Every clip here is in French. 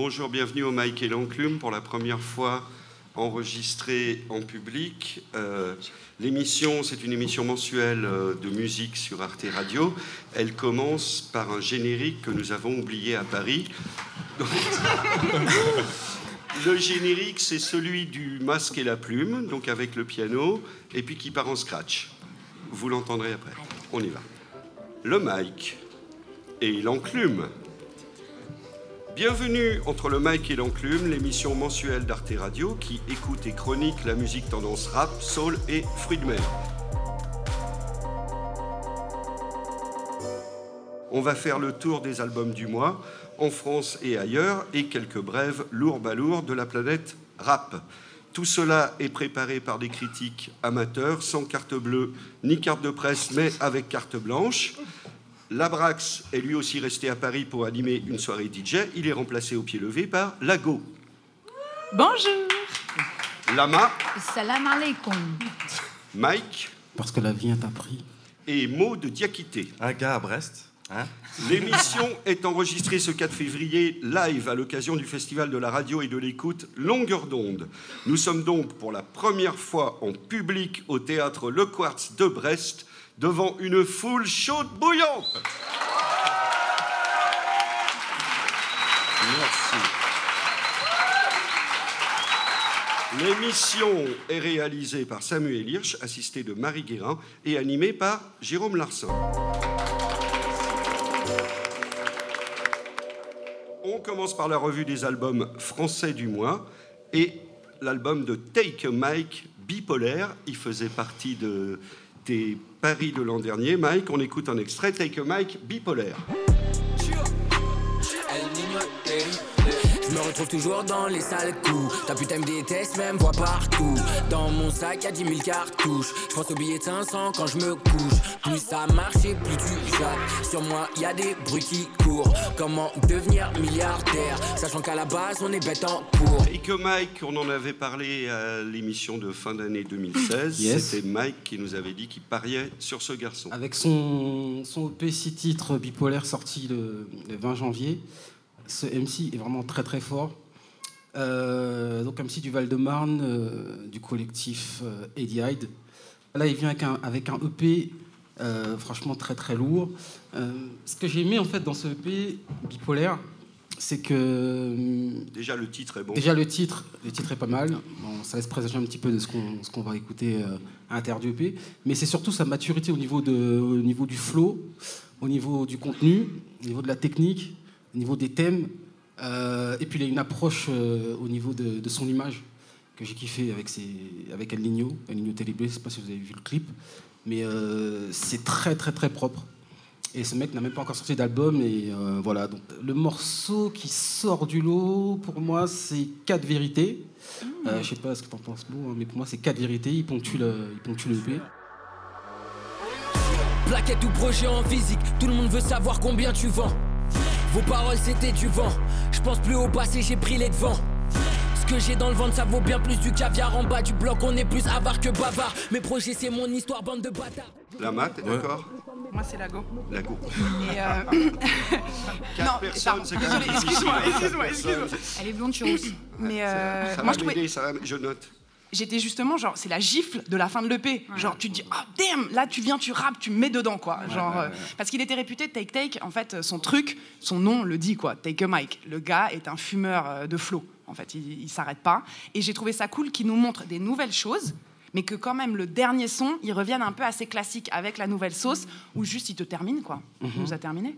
Bonjour, bienvenue au Mike et l'Enclume pour la première fois enregistrée en public. Euh, l'émission, c'est une émission mensuelle euh, de musique sur Arte Radio. Elle commence par un générique que nous avons oublié à Paris. le générique, c'est celui du masque et la plume, donc avec le piano, et puis qui part en scratch. Vous l'entendrez après. On y va. Le Mike et l'Enclume. Bienvenue entre le mic et l'enclume, l'émission mensuelle d'Arte Radio qui écoute et chronique la musique tendance rap, soul et fruits de mer. On va faire le tour des albums du mois, en France et ailleurs, et quelques brèves lourds balourds de la planète rap. Tout cela est préparé par des critiques amateurs, sans carte bleue ni carte de presse, mais avec carte blanche. Labrax est lui aussi resté à Paris pour animer une soirée DJ. Il est remplacé au pied levé par Lago. Bonjour. Lama. Salam alaikum. Mike. Parce que la vie est un prix. Et Maud de Diakité. Un gars à Brest. Hein L'émission est enregistrée ce 4 février live à l'occasion du Festival de la radio et de l'écoute Longueur d'onde. Nous sommes donc pour la première fois en public au théâtre Le Quartz de Brest devant une foule chaude bouillante. Merci. L'émission est réalisée par Samuel Hirsch, assisté de Marie Guérin, et animée par Jérôme Larsin. On commence par la revue des albums français du mois et l'album de Take a Mike bipolaire. Il faisait partie de, paris de l'an dernier. Mike, on écoute un extrait. Take a Mike bipolaire. Retrouve toujours dans les sales coups. Ta putain me déteste, même voit partout. Dans mon sac, y'a 10 000 cartouches. Je pense au billet de 500 quand je me couche. Plus ça marche et plus tu jappes. Sur moi, y a des bruits qui courent. Comment devenir milliardaire? Sachant qu'à la base, on est bête en cours. Et que Mike, on en avait parlé à l'émission de fin d'année 2016. Yes. C'était Mike qui nous avait dit qu'il pariait sur ce garçon. Avec son, son EP 6 titres bipolaire sorti le, le 20 janvier, ce MC est vraiment très très fort. Euh, donc MC du Val-de-Marne, euh, du collectif euh, Eddie Hyde. Là, il vient avec un, avec un EP euh, franchement très très lourd. Ce que j'ai aimé en fait dans ce EP bipolaire, c'est que Déjà, le titre est bon. Déjà le titre, le titre est pas mal. Bon, ça laisse présager un petit peu de ce qu'on qu'on va écouter à l'intérieur du EP. Mais c'est surtout sa maturité au niveau, de, au niveau du flow, au niveau du contenu, au niveau de la technique, au niveau des thèmes. Euh, et puis il a une approche euh, au niveau de, son image que j'ai kiffé avec, ses, avec El Niño, El Niño Téléblé, je sais pas si vous avez vu le clip. Mais euh, c'est très très très propre. Et ce mec n'a même pas encore sorti d'album. Et voilà, donc le morceau qui sort du lot, pour moi, c'est quatre vérités. Euh, je sais pas ce que t'en penses, Mo, hein, mais pour moi, c'est quatre vérités. Il ponctue le, il ponctue le. Plaquette ou projet en physique, tout le monde veut savoir combien tu vends. Vos paroles c'était du vent. Je pense plus au passé, j'ai pris les devants. Ce que j'ai dans le ventre, ça vaut bien plus du caviar en bas du bloc. On est plus avare que bavard. Mes projets, c'est mon histoire, bande de bâtards. Lama, t'es d'accord Moi, c'est Lago. Lago. Et euh, Quatre Non, personnes, c'est quand désolé, même excuse-moi, excuse-moi, excuse-moi. Elle est blonde, je suis rousse. Mais euh, Ça moi, va je trouvais. ça va- je note. J'étais justement genre, c'est la gifle de la fin de l'EP. Genre, tu te dis, ah damn, là tu viens, tu rappes, tu me mets dedans, quoi. Genre, euh, parce qu'il était réputé Take Take, en fait, son truc, son nom le dit, quoi. Take a Mike. Le gars est un fumeur euh, de flow. En fait, il, il s'arrête pas. Et j'ai trouvé ça cool qu'il nous montre des nouvelles choses. Mais que quand même le dernier son, il revienne un peu assez classique avec la nouvelle sauce, où juste il te termine quoi. Il nous a terminé.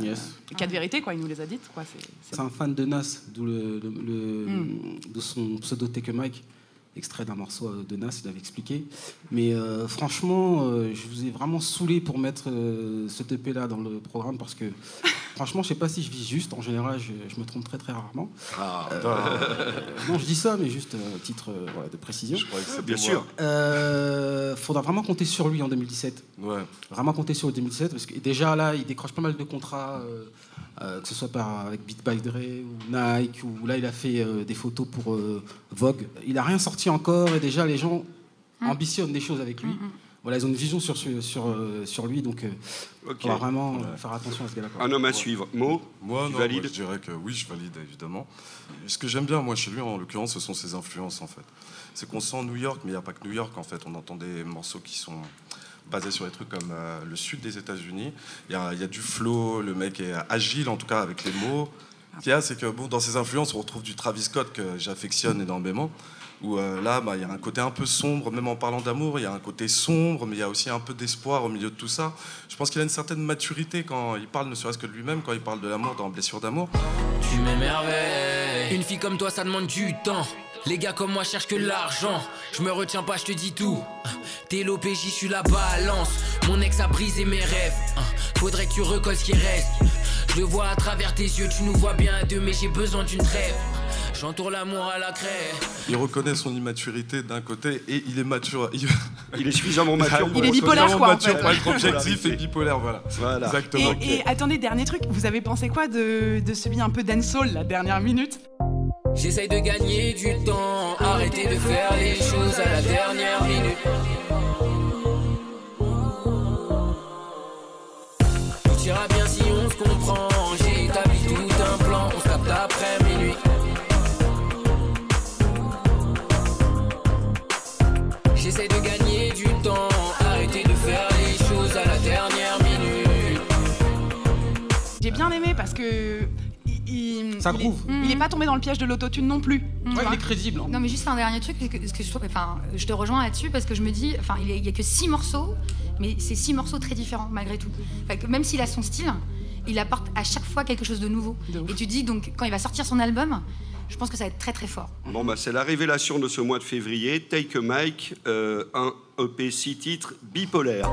Yes. Les quatre vérités quoi, il nous les a dites quoi. C'est- un fan de Nas, d'où le, le- le- Mm. d'où son pseudo Take a Mike, extrait d'un morceau de Nas, il avait expliqué. Mais euh, franchement, euh, je vous ai vraiment saoulé pour mettre euh, ce TP là dans le programme parce que franchement, je sais pas si je vis juste. En général, je, je me trompe très très rarement. Euh, non, je dis ça, mais juste euh, titre euh, voilà, de précision. Je croyais que c'était Bien sûr. Euh, faudra vraiment compter sur lui en 2017 Ouais. vraiment compter sur le 2017 parce que déjà là il décroche pas mal de contrats que ce soit par avec Beat by Dre ou Nike ou là il a fait euh, des photos pour euh, Vogue il a rien sorti encore et déjà les gens ambitionnent des choses avec lui voilà, ils ont une vision sur, sur, sur, euh, sur lui, donc euh, Ok. on va vraiment euh, faire attention à ce gars-là. Un homme à suivre. Mo, Moi, tu non, valides moi, je dirais que oui, je valide évidemment. Ce que j'aime bien, moi, chez lui, en l'occurrence, ce sont ses influences, en fait. C'est qu'on sent New York, mais il n'y a pas que New York, en fait. On entend des morceaux qui sont basés sur des trucs comme euh, le sud des États-Unis. Il y a, il y a du flow, le mec est agile, en tout cas, avec les mots. Ce qu'il y a, c'est que bon, dans ses influences, on retrouve du Travis Scott que j'affectionne énormément. Où euh, là, bah, il y a un côté un peu sombre, même en parlant d'amour, il y a un côté sombre, mais il y a aussi un peu d'espoir au milieu de tout ça. Je pense qu'il a une certaine maturité quand il parle, ne serait-ce que de lui-même, quand il parle de l'amour dans Blessure d'amour. Tu m'émerveilles. Une fille comme toi, ça demande du temps. Les gars comme moi cherchent que l'argent. Je me retiens pas, je te dis tout. T'es l'OPJ, je suis la balance. Mon ex a brisé mes rêves. Faudrait que tu recolles ce qui reste. Je le vois à travers tes yeux, tu nous vois bien à deux, mais j'ai besoin d'une trêve. J'entoure l'amour à la craie. Il reconnaît son immaturité d'un côté et il est mature. Il, il est suffisamment mature pour Il est bipolaire, quoi, en mature fait. pour être objectif et bipolaire, voilà. Voilà. Exactement. Et, et attendez, dernier truc, vous avez pensé quoi de, de celui un peu dancehall, la dernière minute? J'essaye de gagner du temps, arrêter de faire les choses à la dernière minute. Tout ira bien si on se comprend. J'ai établi tout un plan, on se capte après minuit. J'essaye de gagner du temps, arrêter de faire les choses à la dernière minute. J'ai bien aimé parce que. Il, est- groove. Il est pas tombé dans le piège de l'autotune non plus. Ouais, vois. il est crédible. hein. Non, mais juste un dernier truc, que- que je trouve, enfin, je te rejoins là-dessus parce que je me dis, enfin, il y a que six morceaux, mais c'est six morceaux très différents malgré tout. Enfin, que même s'il a son style, il apporte à chaque fois quelque chose de nouveau. De. Et tu dis donc quand il va sortir son album, je pense que ça va être très très fort. Bon, bah, c'est la révélation de ce mois de février. Take a Mike, euh, un EP 6 titres bipolaire.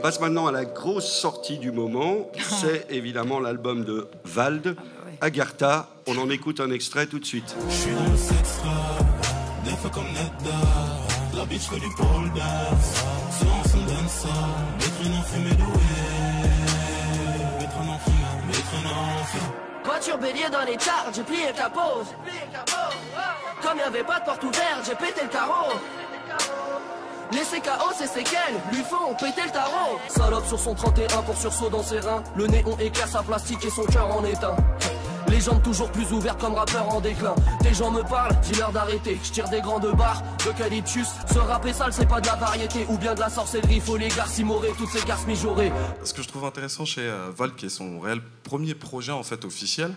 On passe maintenant à la grosse sortie du moment. C'est évidemment l'album de Vald, Agartha. On en écoute un extrait tout de suite. Je suis dans le sexe rap, des fois comme Nedda. La bitch fait du pole dance, silence on donne ça. Des traînes en fumée douée, des traînes en fumée, des traînes en fumée. Voiture bélier dans les charts, j'ai plié ta pose. Comme y avait pas de porte ouverte, j'ai pété le carreau. Les CKO, c'est séquelles, lui font péter le tarot. Salope sur son 31 pour sursaut dans ses reins. Le néon éclaire sa plastique et son cœur en éteint. Les jambes toujours plus ouvertes comme rappeur en déclin. Des gens me parlent, dis-leur d'arrêter. Je tire des grandes barres, d'eucalyptus. Se rapper sale, c'est pas de la variété ou bien de la sorcellerie. Faut les garces immorées, toutes ces garces mijaurées. Ce que je trouve intéressant chez euh, Val, qui est son réel premier projet en fait officiel,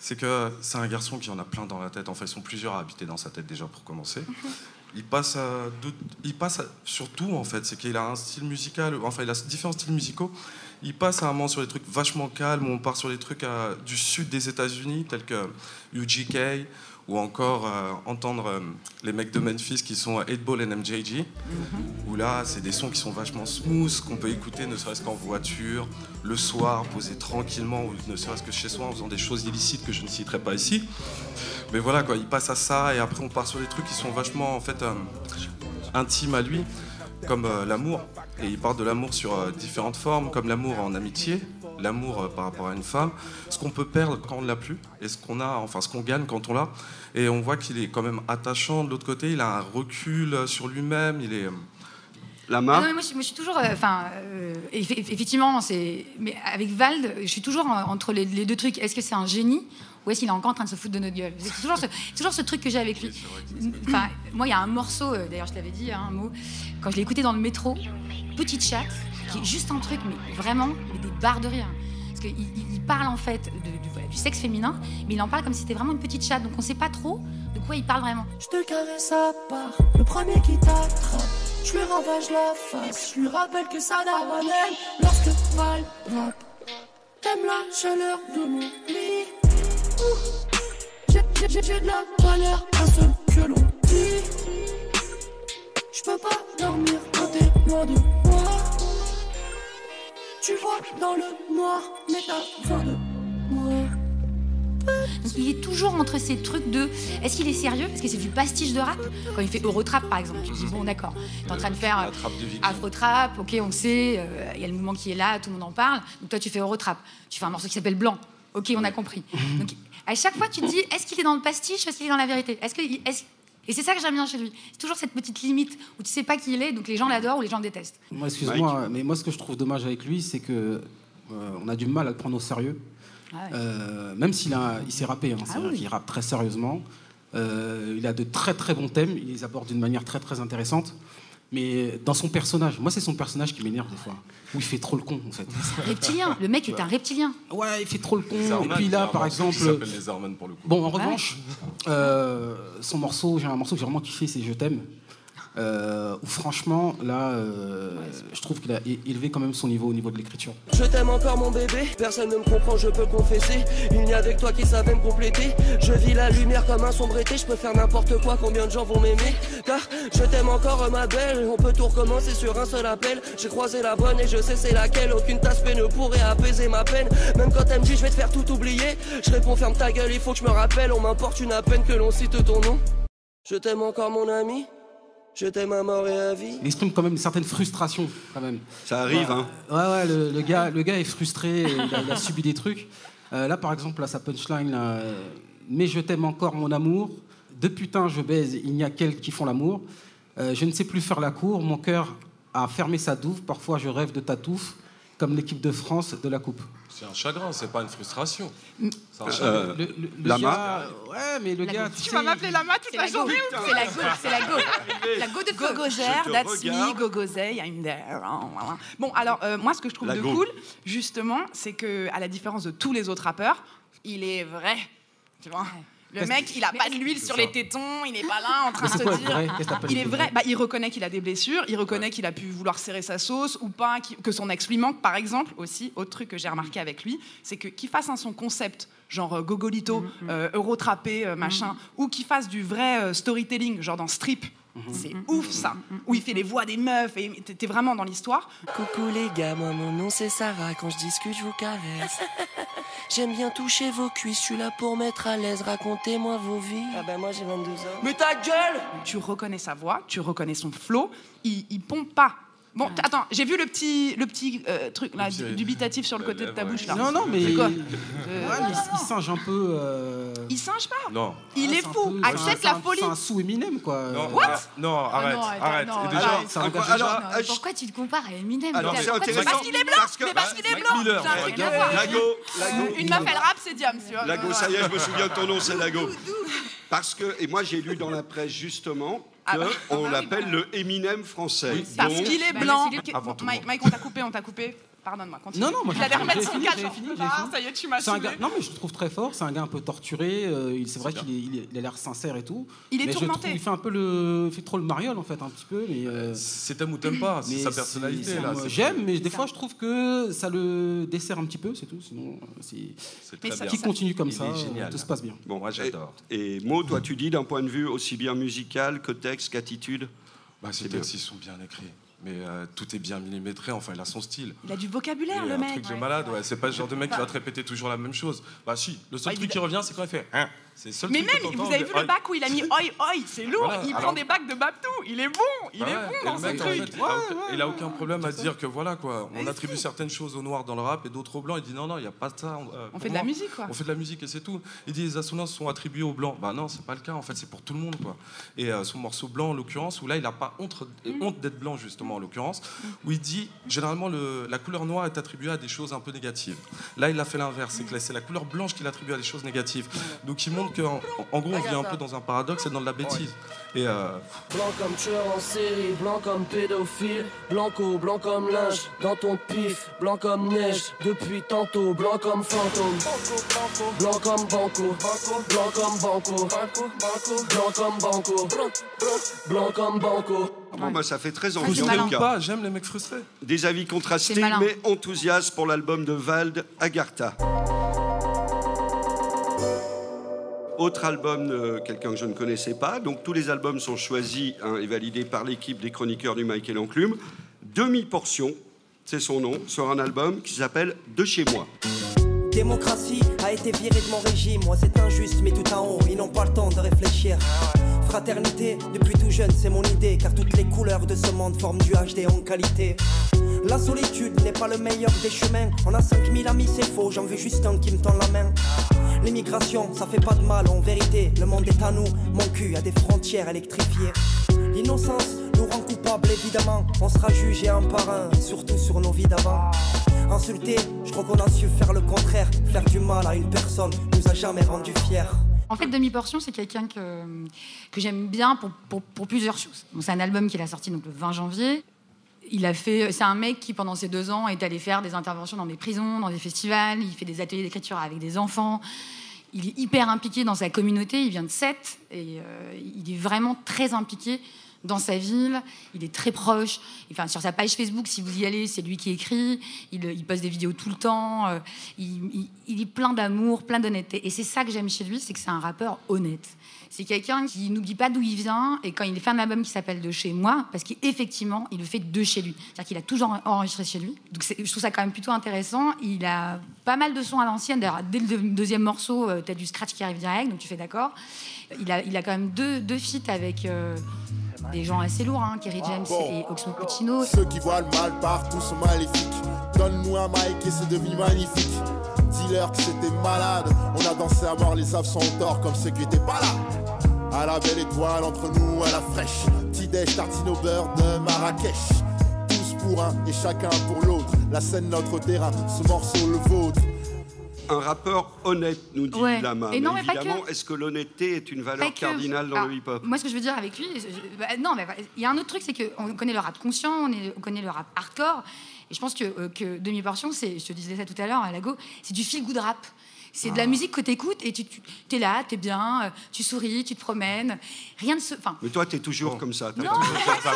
c'est que c'est un garçon qui en a plein dans la tête. En fait, ils sont plusieurs à habiter dans sa tête déjà pour commencer. Il passe, à d'autres- il passe à- sur tout en fait. C'est qu'il a un style musical, enfin il a différents styles musicaux. Il passe à un moment sur des trucs vachement calmes, on part sur des trucs du sud des États-Unis, tels que UGK, ou encore euh, entendre euh, les mecs de Memphis qui sont 8Ball et MJG, où là c'est des sons qui sont vachement smooth, qu'on peut écouter ne serait-ce qu'en voiture, le soir, posé tranquillement, ou ne serait-ce que chez soi en faisant des choses illicites que je ne citerai pas ici. Mais voilà quoi, il passe à ça et après on part sur des trucs qui sont vachement en fait euh, intimes à lui, comme l'amour. Et il parle de l'amour sur différentes formes, comme l'amour en amitié, l'amour euh, par rapport à une femme, ce qu'on peut perdre quand on l'a plus, et ce qu'on a, enfin ce qu'on gagne quand on l'a. Et on voit qu'il est quand même attachant. De l'autre côté, il a un recul euh, sur lui-même. Il est euh, La Ah main non, mais moi, je, suis toujours, enfin, eff- effectivement, c'est, mais avec Vald, je suis toujours en- entre les, les deux trucs. Est-ce que c'est un génie ou est-ce qu'il est encore en train de se foutre de notre gueule C'est toujours ce, toujours ce truc que j'ai avec lui. Enfin, moi, il y a un morceau, euh, d'ailleurs, je t'avais dit hein, un mot, quand je l'ai écouté dans le métro, Petite chatte, qui est juste un truc, mais vraiment, mais des barres de rire. Parce qu'il il- parle en fait de- du, voilà, du sexe féminin, mais il en parle comme si c'était vraiment une petite chatte. Donc on sait pas trop de quoi il parle vraiment. Je te caresse à part, le premier qui t'attrape. Je lui ravage la face, je lui rappelle que ça n'a lorsque rap. T'aimes la chaleur de mon lit. J'ai- j'ai- J'ai j'ai de la valeur à ce que l'on dit. Je peux pas dormir quand t'es loin de moi. Tu vois dans le noir, mais t'as besoin de moi. Donc il est toujours entre ces trucs de est-ce qu'il est sérieux? Parce que c'est du pastiche de rap. Quand il fait Eurotrap par exemple, tu dis bon d'accord, t'es en train de faire. Afro-trap, ok on sait, euh, il y a le mouvement qui est là, tout le monde en parle. Donc toi tu fais Eurotrap, tu fais un morceau qui s'appelle Blanc, ok on a compris. Donc à chaque fois tu te dis est-ce qu'il est dans le pastiche ou est-ce qu'il est dans la vérité? Est-ce que est-ce- Et c'est ça que j'aime bien chez lui. C'est toujours cette petite limite où tu sais pas qui il est, donc les gens l'adorent ou les gens le détestent. Moi, excuse-moi, mais moi, ce que je trouve dommage avec lui, c'est que euh, on a du mal à le prendre au sérieux. Ah ouais. Euh, même s'il a, il s'est rappé, hein, Ah c'est-à-dire oui. qu'il rappe très sérieusement. Euh, il a de très très bons thèmes, il les aborde d'une manière très très intéressante. Mais dans son personnage, moi c'est son personnage qui m'énerve des fois, où il fait trop le con en fait. Reptilien, le mec est un reptilien. Ouais, il fait trop le con. Et puis là, par exemple, qui s'appelle les Arman pour le coup. Bon, en revanche, euh, son morceau, j'ai un morceau que j'ai vraiment kiffé, c'est Je t'aime. Euh, où franchement, là, euh, je trouve qu'il a élevé quand même son niveau au niveau de l'écriture. Je t'aime encore mon bébé, personne ne me comprend, je peux confesser. Il n'y a avec toi qui savait me compléter. Je vis la lumière comme un sombre été, je peux faire n'importe quoi, combien de gens vont m'aimer? Car je t'aime encore ma belle, on peut tout recommencer sur un seul appel. J'ai croisé la bonne et je sais c'est laquelle, aucune tasse ne pourrait apaiser ma peine. Même quand elle me dit je vais te faire tout oublier, je réponds ferme ta gueule, il faut que je me rappelle, on m'importe une à peine que l'on cite ton nom. Je t'aime encore mon ami, je t'aime à mort et à vie. Il exprime quand même une certaine frustration, quand même. Ça arrive, hein. Ouais, ouais, le, le gars, le gars est frustré, et il, a, il a subi des trucs. Euh, là, par exemple, là, sa punchline, là, euh, mais je t'aime encore, mon amour. De putain, je baise, il n'y a qu'elles qui font l'amour. Euh, je ne sais plus faire la cour, mon cœur a fermé sa douve. Parfois, je rêve de ta touffe, comme l'équipe de France de la coupe. C'est un chagrin, c'est pas une frustration. C'est un Euh, chagrin. Le, le- le Lama gars, ouais, mais le La gars, tu vas m'appeler Lama toute la la go, journée c'est la go, c'est la go. La go de te that's me. Gogozer, I'm there. hein, voilà. Bon, alors, euh, moi, ce que je trouve La de go. cool, justement, c'est que, à la différence de tous les autres rappeurs, il est vrai. Tu vois Le mec, il a pas de l'huile sur les tétons, il est pas là en train de se dire. Il est vrai, bah, il reconnaît qu'il a des blessures, il reconnaît qu'il a pu vouloir serrer sa sauce ou pas, que son ex lui manque, par exemple. Aussi, autre truc que j'ai remarqué avec lui, c'est que qu'il fasse un son concept, genre euh, Gogolito, euh, Eurotrappé, euh, machin, ou qu'il fasse du vrai euh, storytelling, genre dans Strip. C'est ouf ça, où il fait les voix des meufs et t'es t'es vraiment dans l'histoire. Coucou les gars, moi mon nom c'est Sarah, quand je discute je vous caresse. J'aime bien toucher vos cuisses, je suis là pour mettre à l'aise, racontez-moi vos vies. Ah ben moi j'ai 22 ans. Mais ta gueule Tu reconnais sa voix, tu reconnais son flow, il, il pompe pas. Bon, t- attends, j'ai vu le petit, le petit euh, truc là, dubitatif sur le côté de ta bouche là. Non, non, mais. C'est quoi Ouais, mais il, singe un peu. euh, Il singe pas. Non. Il ouais, est c'est un fou. peu- Accepte c'est la un- folie. C'est un sous Eminem, quoi. Non, What ah, non, arrête, non, arrête. non, déjà, Alors, c'est un Alors, gars- alors, Non, ah, je- pourquoi tu te compares à Eminem Alors, c'est intéressant. Parce qu'il est blanc, parce que- mais parce qu'il est blanc. A ouais. rien à voir. Lago, Lago. Une meuf, elle rappe, c'est Diams. tu vois. Lago, ça y est, je me souviens de ton nom, c'est Lago. Parce que, et moi j'ai lu dans la presse justement Ah qu'on ah bah oui, l'appelle le Eminem français. Parce Donc, qu'il est Bah, blanc. parce qu'il est- Avant tout le Mike, monde. Mike, on t'a coupé, on t'a coupé. Pardonne-moi, continue. Non, non, moi, allait j'ai- remettre j'ai son cadre. ah. Ça y est, tu m'as C'est un saoulé. gars, non mais je le trouve très fort, c'est un gars un peu torturé, euh, il- c'est vrai qu'il il a l'air sincère et tout. Il est mais je tourmenté. trouve- il fait un peu le, il fait trop le mariole en fait un petit peu, mais. euh, C'est t'aimes ou t'aimes pas, c'est mais sa personnalité J'aime, mais des fois je trouve que ça le dessert un petit peu, c'est tout. Sinon, euh, c'est qui continue comme ça, euh, tout se passe bien. bon, Moi, j'adore. Et, Maud, toi tu dis d'un point de vue aussi bien musical que texte qu'attitude Bah, ces C'est bien. textes, ils sont bien écrits. Mais euh, tout est bien millimétré, enfin, il a son style. Il a du vocabulaire, Et le un mec. truc de malade, ouais. C'est pas le genre de mec qui va te répéter toujours la même chose. Bah si, le seul truc il- qui revient, c'est quand il fait hein. Seul Mais même, vous avez vu le bac où il a mis oi oi, c'est lourd. Voilà, il alors- prend des bacs de Babtou. Il est bon, il bah est bon dans ce en truc. fait, il a aucun- il a aucun problème à dire que voilà quoi, on attribue si. certaines choses aux noirs dans le rap et d'autres aux blancs. Il dit non non, il y a pas de ça. euh, On pour fait de la musique, quoi. On fait de la musique et c'est tout. Il dit les assonances sont attribuées aux blancs. Bah non, c'est pas le cas. En fait, c'est pour tout le monde quoi. Et euh, son morceau blanc en l'occurrence, où là il a pas honte, Mm. honte d'être blanc justement en l'occurrence, où il dit généralement le- la couleur noire est attribuée à des choses un peu négatives. Là il a fait l'inverse, c'est que là, c'est la couleur blanche qu'il attribue à des choses négatives. Donc il montre qu'en en gros on vit un peu dans un paradoxe et dans de la bêtise. Et euh, Blanc comme tueur en série, blanc comme pédophile, blanco, blanc comme linge, dans ton pif, blanc comme neige, depuis tantôt, blanc comme fantôme, blanc comme banco, blanc comme banco, blanc comme banco, blanc comme banco. Bon, bah, ça fait très envie en tout ou cas. pas, j'aime les mecs frustrés. Des avis contrastés mais enthousiastes pour l'album de Vald, Agartha. Autre album de quelqu'un que je ne connaissais pas. Donc tous les albums sont choisis hein, et validés par l'équipe des chroniqueurs du Michael Enclume. Demi-portion, c'est son nom, sur un album qui s'appelle De chez moi. Démocratie a été virée de mon régime. Moi, c'est injuste, mais tout en haut, ils n'ont pas le temps de réfléchir. Fraternité, depuis tout jeune, c'est mon idée. Car toutes les couleurs de ce monde forment du HD en qualité. La solitude n'est pas le meilleur des chemins. On a 5000 amis, c'est faux, j'en veux juste un qui me tend la main. L'immigration, ça fait pas de mal, en vérité, le monde est à nous. Mon cul a des frontières électrifiées. L'innocence nous rend coupables, évidemment. On sera jugé un par un, surtout sur nos vies d'avant. Insulter, je crois qu'on a su faire le contraire. Faire du mal à une personne nous a jamais rendu fiers. En fait, Demi-Portion, c'est quelqu'un que, j'aime bien pour, plusieurs choses. C'est un album qu'il a sorti donc, le 20 janvier. Il a fait, c'est un mec qui, pendant ces deux ans, est allé faire des interventions dans des prisons, dans des festivals. Il fait des ateliers d'écriture avec des enfants. Il est hyper impliqué dans sa communauté. Il vient de Sète et euh, il est vraiment très impliqué dans sa ville. Il est très proche. Enfin, sur sa page Facebook, si vous y allez, c'est lui qui écrit. Il, il poste des vidéos tout le temps. Euh, Il, il- il est plein d'amour, plein d'honnêteté. Et c'est ça que j'aime chez lui, c'est que c'est un rappeur honnête. C'est quelqu'un qui n'oublie pas d'où il vient. Et quand il fait un album qui s'appelle De chez moi, parce qu'effectivement, il le fait de chez lui. C'est-à-dire qu'il a toujours enregistré chez lui. Donc je trouve ça quand même plutôt intéressant. Il a pas mal de sons à l'ancienne. D'ailleurs, dès le deux- deuxième morceau, tu as du scratch qui arrive direct, donc tu fais d'accord. Il a, il a quand même deux, deux feats avec euh, des gens assez lourds, hein, Kerry James et Oxmo Puccino. Ceux qui voient le mal partout sont maléfiques. Donne-nous un mic et c'est devenu magnifique. Dis-leur que c'était malade. On a dansé à mort les absents au tort comme ceux qui étaient pas là. À la belle étoile entre nous, à la fraîche. Petit-déj, tartine au beurre de Marrakech. Tous pour un et chacun pour l'autre. La scène, notre terrain, ce morceau, le vôtre. Un rappeur honnête, nous dit Ouais. Lama. Et non, mais évidemment, que. est-ce que l'honnêteté est une valeur que- cardinale dans Ah, le hip-hop? Moi, ce que je veux dire avec lui, je- bah, non, mais il y a un autre truc, c'est qu'on connaît le rap conscient, on, est- on connaît le rap hardcore, et je pense que, euh, que demi-portion, c'est, je te disais ça tout à l'heure à Lago, c'est du feel good rap. C'est de la musique que tu écoutes et tu, tu es là, tu es bien, euh, tu souris, tu te promènes. Rien de se. Enfin, Mais toi, t'es toujours comme ça. non,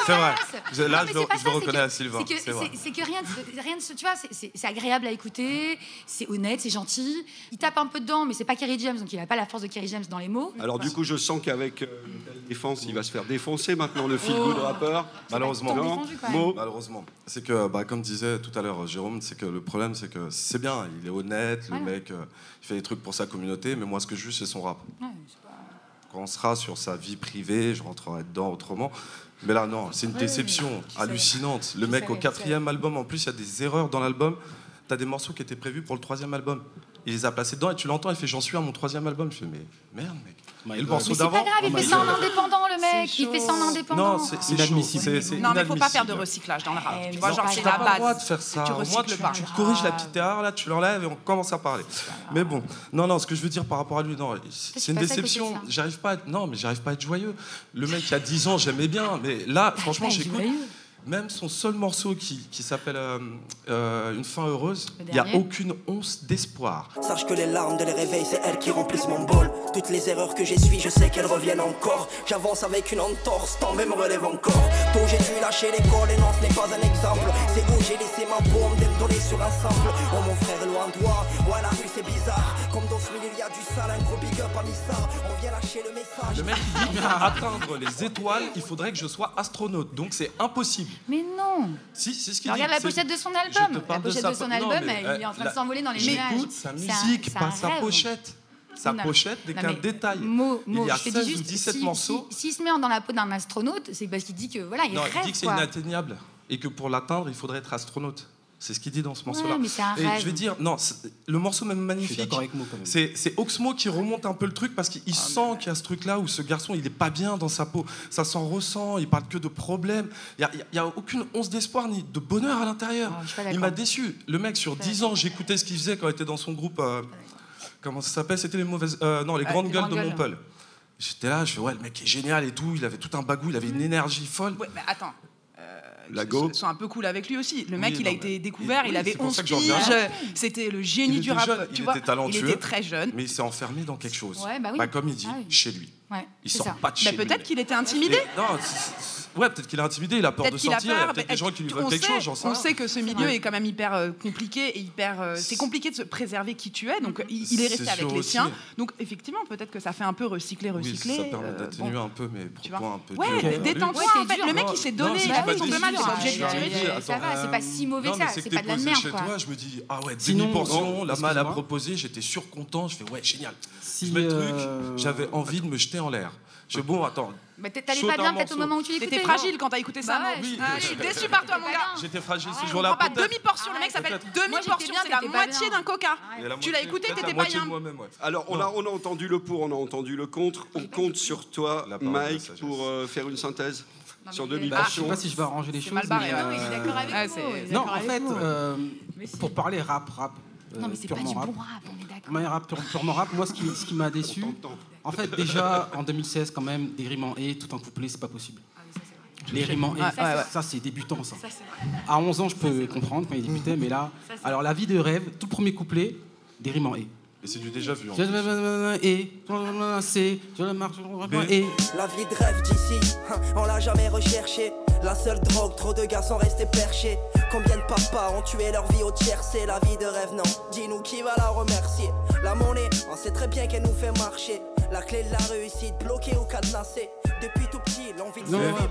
c'est vrai. Je- là, Non, je je c'est reconnais que- à Sylvain, C'est que, rien, de- rien de ce- tu vois, c'est- agréable à écouter, c'est honnête, c'est gentil. Il tape un peu dedans, mais c'est pas Kerry James, donc il a pas la force de Kerry James dans les mots. Alors du coup, je sens qu'avec euh, une telle défense, il va se faire défoncer maintenant le feel good rappeur. Malheureusement. Non défendu, Malheureusement. C'est que, bah, comme disait tout à l'heure Jérôme, c'est que le problème, c'est que c'est bien, il est honnête, le Voilà. mec, euh, il fait des trucs pour sa communauté, mais moi, ce que je juge, c'est son rap. Ouais, pas- Quand on sera sur sa vie privée, je rentrerai dedans autrement. Mais là, non, c'est une déception oui, hallucinante. Le mec, au quatrième album, en plus, il y a des erreurs dans l'album. T'as des morceaux qui étaient prévus pour le troisième album. Il les a placés dedans et tu l'entends, il fait J'en suis à mon troisième album. Je fais Mais merde, mec. My et le morceau Mais c'est pas d'avant grave, il Oh fait my ça en indépendant, le mec. Il fait ça en indépendant. Non, c'est Inadmissible. chaud, c'est- c'est Non, mais faut pas faire de recyclage dans le rap. Eh, tu mais vois, c'est genre c'est la le droit base. de faire ça. Tu recycles tu, pas. tu corriges la petite erreur, là, tu l'enlèves et on commence à parler. Mais bon, non, non, ce que je veux dire par rapport à lui, non, c'est une déception. J'arrive pas à être, non, mais j'arrive pas à être joyeux. Le mec, il y a 10 ans, j'aimais bien, mais là, franchement, j'écoute. Même son seul morceau qui, qui s'appelle euh, euh, Une fin heureuse, il n'y a aucune once d'espoir. Sache que les larmes de les réveils, c'est elles qui remplissent mon bol. Toutes les erreurs que j'essuie, je sais qu'elles reviennent encore. J'avance avec une entorse, tant même relève encore. Tôt j'ai dû lâcher l'école et non, ce n'est pas un exemple. C'est où j'ai laissé ma bombe détonner sur un sample. Oh mon frère, loin de toi, ouais, la rue c'est bizarre. Comme dans ce milieu, il y a du sale, un gros big up à Missa. On vient lâcher le message. Le mec, il dit atteindre les étoiles, il faudrait que je sois astronaute. Donc c'est impossible. Mais non Si, c'est ce qu'il dit. Regarde la pochette de son Je te album. La de pochette sa de son non, album, mais, il est euh, en train la- de s'envoler dans les J'écoute nuages. sa C'est un- musique, pas sa rêve. pochette. Sa Non, pochette n'est non, qu'un détail. Mot, Il mot, y a je te 16 dis ou juste, 17 si- morceaux. si- S'il se met dans la peau d'un astronaute, c'est parce qu'il dit que voilà, il Non, rêve il dit que c'est inatteignable et que pour l'atteindre, il faudrait être astronaute. C'est ce qu'il dit dans ce morceau-là. Ouais, mais c'est un et je vais dire, non, le morceau même magnifique. C'est Oxmo qui remonte un peu le truc parce qu'il Ah, sent qu'il y a ce truc-là où ce garçon, il est pas bien dans sa peau. Ça s'en ressent, il parle que de problèmes. Il n'y a, aucune once d'espoir ni de bonheur à l'intérieur. Il m'a déçu. Le mec, sur 10 ans, j'écoutais ce qu'il faisait quand il était dans son groupe. euh, comment ça s'appelle? C'était les mauvaises. euh, non, les Ouais, grandes les gueules de. Montpellier. J'étais là, je fais ouais, le mec est génial et tout. Il avait tout un bagou, il avait une énergie folle. Ouais, mais attends. Euh, La ils go. sont un peu cool avec lui aussi. Le mec, Oui, il a non, été découvert, il avait c'est pour 11 ça que j'en piges, c'était le génie du rap. jeune, tu il vois, était talentueux. Il était très jeune. Mais il s'est enfermé dans quelque chose. Ouais, bah oui. Pas comme il dit, Ah oui. chez lui. Ouais, Il sort ça. pas de Bah, chez lui. peut-être qu'il était intimidé. Non, ouais, peut-être qu'il est intimidé, il a peur de Peut-être qu'il a sortir, il y a peur. peut-être mais des gens qui lui veulent on quelque sait- chose, j'en sais On rien. sait que ce milieu Ouais. est quand même hyper euh, compliqué et hyper. euh, c'est compliqué de se préserver qui tu es. Donc il, il est resté C'est avec les aussi. siens. Donc effectivement, peut-être que ça fait un peu recycler, Oui, recycler. ça permet euh, d'atténuer bon. un peu mes vois. propos un peu Ouais, mais détends-toi. Ouais, en c'est fait. Le mec, il s'est donné. c'est Il a fait son mal, il est pas obligé de tirer ça va, c'est pas si mauvais mais ça, c'est c'est pas de la merde toi, je me dis, ah ouais, Sinon- demi-portion, la malle à proposer, j'étais surcontent, je fais, ouais, génial. Si, je mets le truc, j'avais envie de me jeter en l'air. Je bon, attends, Mais t'allais pas bien peut-être au moment où tu l'écoutais. T'étais fragile quand t'as écouté ça, Bah ouais, non je- Ah, Je suis déçue par toi, mon gars. J'étais fragile ce jour-là. pas demi-portion, le mec s'appelle Moi, j'étais demi-portion, bien, c'est la moitié d'un coca. Tu l'as écouté, t'étais pas bien. Alors, on a, on a entendu le pour, on a entendu le contre. On compte sur toi, Mike, pour euh, faire une synthèse Non, sur mais il est- Bah, je sais demi-portion. pas si je vais arranger les choses. mal barré, mais, ouais. Ah oui, d'accord avec vous. il est Non, d'accord en fait, vous. euh, si. pour parler rap, rap. euh, Non, mais c'est pas purement du rap. bon rap, on est d'accord. Rap, pure- purement rap, moi ce qui, ce qui m'a déçu. En fait déjà en 2016 quand même, des rimes en et tout en couplet, c'est pas possible. Les rimes en et, ouais. ça c'est débutant ça. Ça, c'est vrai. À 11 ans je peux comprendre quand il débutait, mais là, Ça, c'est alors la vie de rêve, tout le premier couplet, des rimes en et. Et c'est du déjà vu. en Je- plus. Et, c'est, je le marche, et. La vie de rêve d'ici, hein, on l'a jamais recherché. La seule drogue, trop de gars sont restés perchés. Combien de papas ont tué leur vie au tiercé La vie de rêve, non. Dis-nous qui va la remercier. La monnaie, on sait très bien qu'elle nous fait marcher. La clé de la réussite, bloquée ou cadenassée. Depuis tout petit, l'envie de Non, ouais.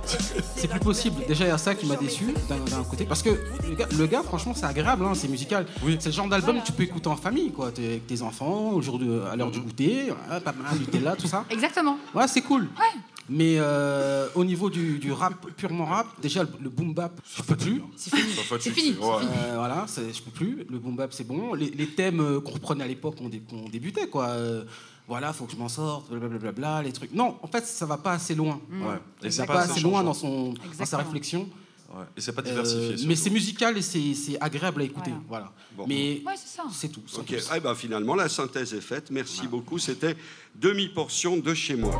C'est plus possible. Déjà, il y a ça qui m'a déçu d'un côté. Parce que le gars, le gars, franchement, c'est agréable, hein, c'est musical. Oui. C'est le genre d'album que tu peux écouter en famille, quoi. T'es avec tes enfants, au jour de, à l'heure du goûter, hein, pas mal, Nutella, tout ça. Exactement. Ouais, c'est cool. Mais euh, au niveau du, du rap, purement rap, déjà, le, le boom bap, je peux plus. C'est fini. Pas C'est fini. c'est- ouais. c'est fini. Euh, voilà, je peux plus. Le boom bap, c'est bon. Les, les thèmes euh, qu'on reprenait à l'époque, qu'on dé- qu'on débutait, quoi. Voilà, faut que je m'en sorte, blablabla, les trucs. Non, en fait, ça va pas assez loin. Ouais. Et Ça va pas pas assez loin dans, son, dans sa réflexion. Ouais. Et c'est pas Euh, diversifié. mais c'est musical et c'est c'est agréable à écouter. Voilà. Voilà. Bon. Mais Ouais, c'est tout. Ok, plus. eh ben, finalement, la synthèse est faite. Merci beaucoup. C'était demi-portion de chez moi.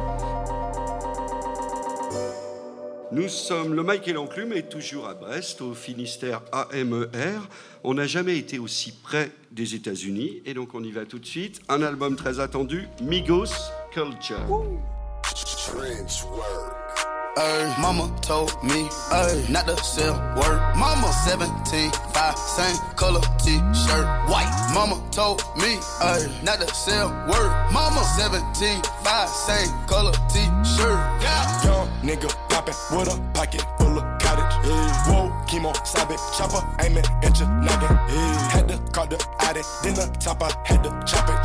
Nous sommes, le Mike et l'enclume est toujours à Brest, au Finistère AMER. On n'a jamais été aussi près des États-Unis et donc on y va tout de suite. Un album très attendu, Migos Culture. Ay, mama told me ay, not to sell word. Mama 17, 5, same color t-shirt, white. Mama told me ay, not to sell word. Mama 17, 5, same color t-shirt. Yeah. Young nigga poppin' with a pocket full of cottage. Whoa, chemo, sabe, chopper, aiming, inch noggin. Had to call the addy, then the top, I had to chop it.